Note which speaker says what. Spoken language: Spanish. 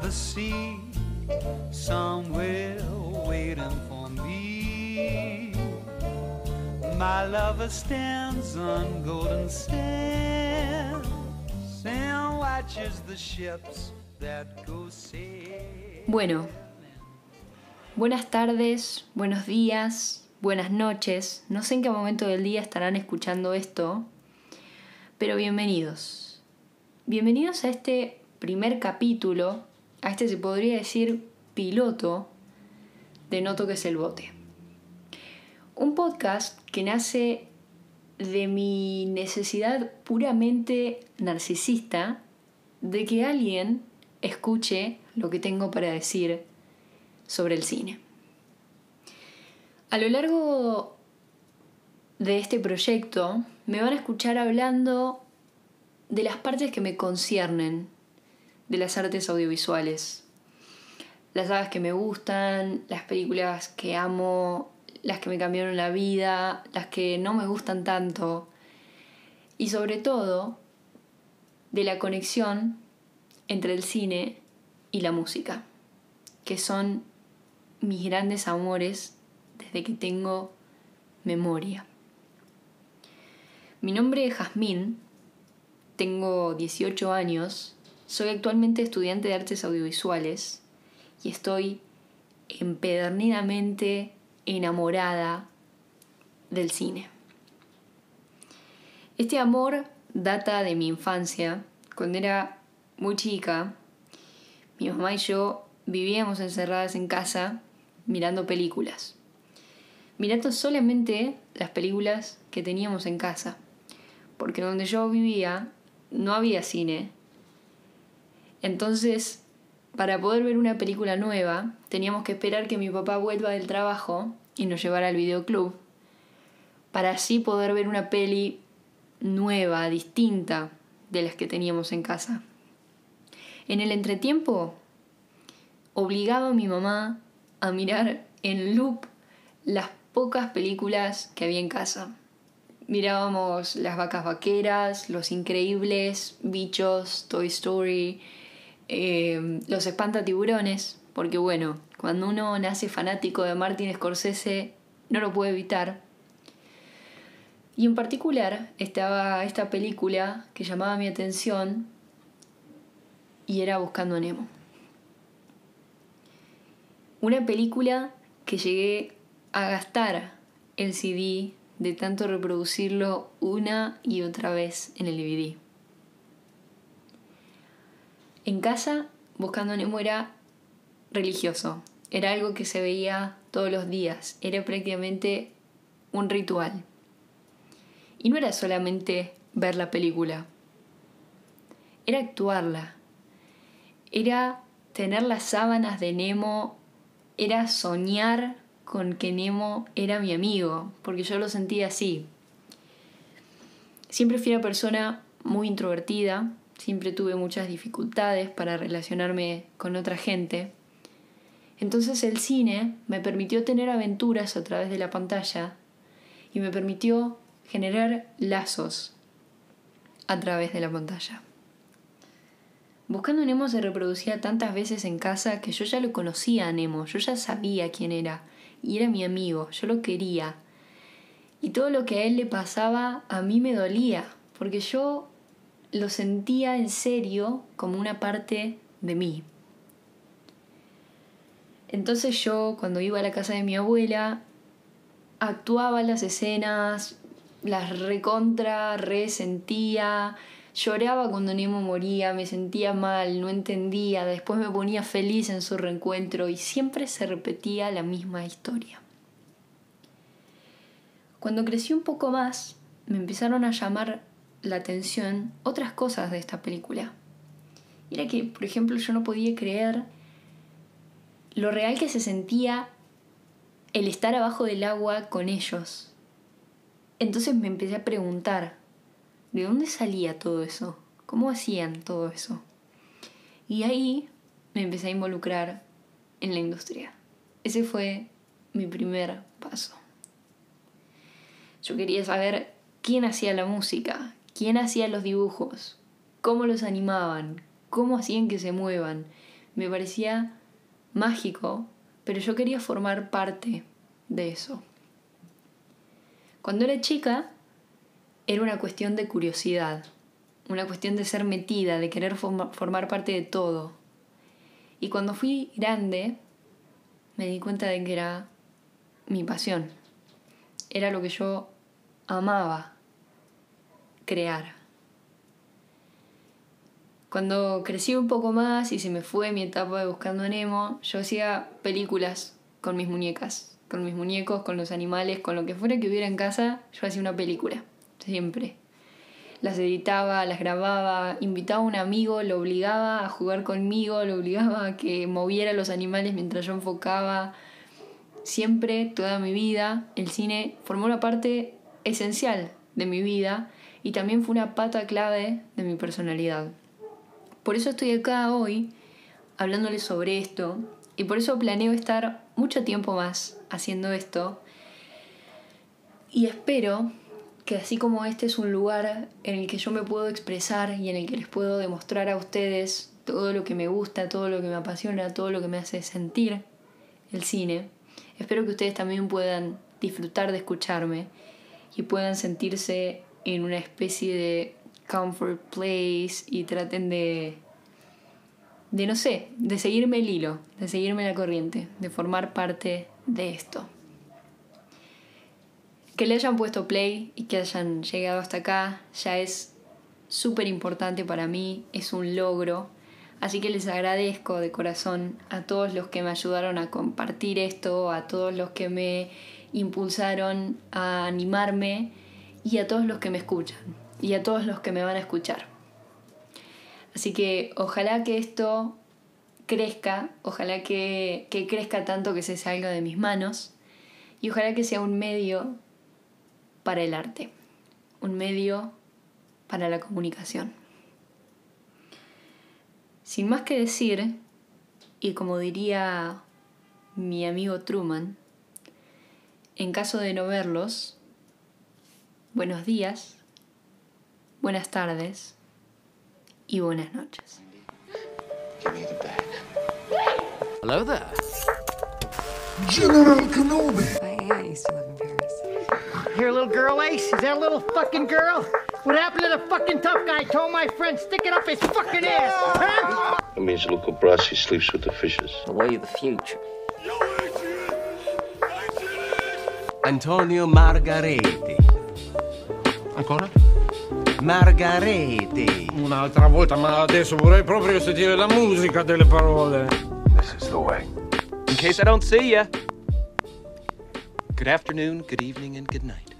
Speaker 1: the sea, somewhere waiting for me. My lover stands on golden watches the ships that go.
Speaker 2: Bueno, buenas tardes, buenos días, buenas noches. No sé en qué momento del día estarán escuchando esto, pero bienvenidos. Bienvenidos a este primer capítulo, a este se podría decir piloto de No toques el bote. Un podcast que nace de mi necesidad puramente narcisista de que alguien escuche lo que tengo para decir sobre el cine. A lo largo de este proyecto me van a escuchar hablando de las partes que me conciernen de las artes audiovisuales. Las sagas que me gustan, las películas que amo, las que me cambiaron la vida, las que no me gustan tanto. Y sobre todo, de la conexión entre el cine y la música, que son mis grandes amores desde que tengo memoria. Mi nombre es Jazmín, tengo 18 años soy actualmente estudiante de artes audiovisuales y estoy empedernidamente enamorada del cine. Este amor data de mi infancia. Cuando era muy chica, mi mamá y yo vivíamos encerradas en casa mirando películas. Mirando solamente las películas que teníamos en casa. Porque donde yo vivía no había cine entonces, para poder ver una película nueva, teníamos que esperar que mi papá vuelva del trabajo y nos llevara al videoclub, para así poder ver una peli nueva, distinta de las que teníamos en casa. En el entretiempo, obligaba a mi mamá a mirar en loop las pocas películas que había en casa. Mirábamos Las vacas vaqueras, Los Increíbles, Bichos, Toy Story, eh, los espantatiburones, porque bueno, cuando uno nace fanático de Martin Scorsese no lo puede evitar. Y en particular estaba esta película que llamaba mi atención y era Buscando a Nemo. Una película que llegué a gastar el CD de tanto reproducirlo una y otra vez en el DVD. En casa, Buscando Nemo era religioso, era algo que se veía todos los días, era prácticamente un ritual. Y no era solamente ver la película, era actuarla, era tener las sábanas de Nemo, era soñar con que Nemo era mi amigo, porque yo lo sentía así. Siempre fui una persona muy introvertida, siempre tuve muchas dificultades para relacionarme con otra gente. Entonces el cine me permitió tener aventuras a través de la pantalla y me permitió generar lazos a través de la pantalla. Buscando a Nemo se reproducía tantas veces en casa que yo ya lo conocía a Nemo, yo ya sabía quién era y era mi amigo, yo lo quería. Y todo lo que a él le pasaba a mí me dolía, porque yo lo sentía en serio como una parte de mí. Entonces yo cuando iba a la casa de mi abuela actuaba las escenas, las recontra, resentía, lloraba cuando Nemo moría, me sentía mal, no entendía, después me ponía feliz en su reencuentro y siempre se repetía la misma historia. Cuando crecí un poco más, me empezaron a llamar la atención otras cosas de esta película. Y era que, por ejemplo, yo no podía creer lo real que se sentía el estar abajo del agua con ellos. Entonces me empecé a preguntar, ¿de dónde salía todo eso? ¿Cómo hacían todo eso? Y ahí me empecé a involucrar en la industria. Ese fue mi primer paso. Yo quería saber quién hacía la música, quién hacía los dibujos, cómo los animaban, cómo hacían que se muevan. me parecía mágico, pero yo quería formar parte de eso. Cuando era chica, era una cuestión de curiosidad, una cuestión de ser metida, de querer formar parte de todo. Y cuando fui grande, me di cuenta de que era mi pasión. Era lo que yo amaba crear. Cuando crecí un poco más y se me fue mi etapa de Buscando a Nemo, yo hacía películas con mis muñecas, con mis muñecos, con los animales, con lo que fuera que hubiera en casa, yo hacía una película, siempre. Las editaba, las grababa, invitaba a un amigo, lo obligaba a jugar conmigo, lo obligaba a que moviera los animales mientras yo enfocaba. Siempre, toda mi vida, el cine formó una parte esencial de mi vida y también fue una pata clave de mi personalidad. Por eso estoy acá hoy hablándoles sobre esto y por eso planeo estar mucho tiempo más haciendo esto. Y espero que así como este es un lugar en el que yo me puedo expresar y en el que les puedo demostrar a ustedes todo lo que me gusta, todo lo que me apasiona, todo lo que me hace sentir el cine, espero que ustedes también puedan disfrutar de escucharme y puedan sentirse en una especie de comfort place y traten de, de no sé, de seguirme el hilo, de seguirme la corriente, de formar parte de esto. Que le hayan puesto play y que hayan llegado hasta acá ya es súper importante para mí, es un logro. Así que les agradezco de corazón a todos los que me ayudaron a compartir esto, a todos los que me impulsaron a animarme y a todos los que me escuchan y a todos los que me van a escuchar. Así que ojalá que esto crezca, ojalá que, que crezca tanto que se salga de mis manos y ojalá que sea un medio para el arte, un medio para la comunicación. Sin más que decir, y como diría mi amigo Truman, en caso de no verlos, buenos días, buenas tardes y buenas noches. Hello there. General Kenobi. I, I used to live in Paris. Here, a little girl eh? Ace, is that a little fucking girl? What happened to the fucking tough guy told my friend stick it up his fucking ass, huh? That means Luca Brasi sleeps with the fishes. The way of the future. Antonio Margareti. Ancora? Margareti. Un'altra volta, ma adesso vorrei proprio sentire la musica delle parole. This is the way. In case I don't see ya. Good afternoon, good evening, and good night.